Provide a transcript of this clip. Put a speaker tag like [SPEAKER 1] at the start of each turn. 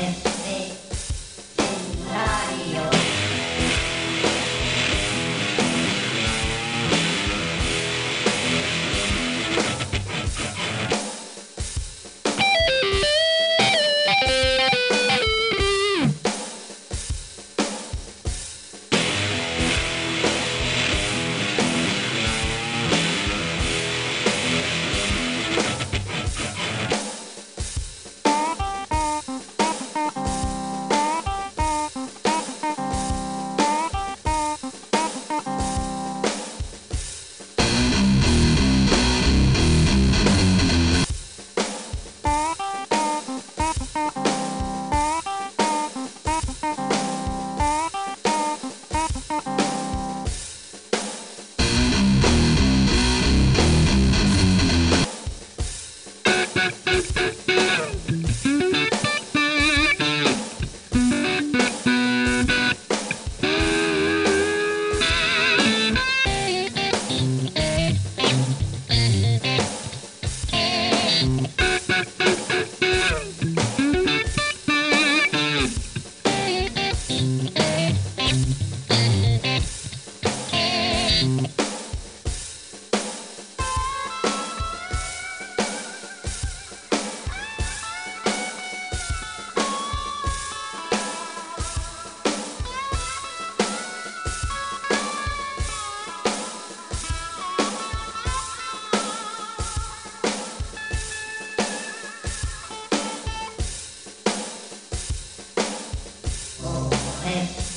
[SPEAKER 1] Yeah. Tres,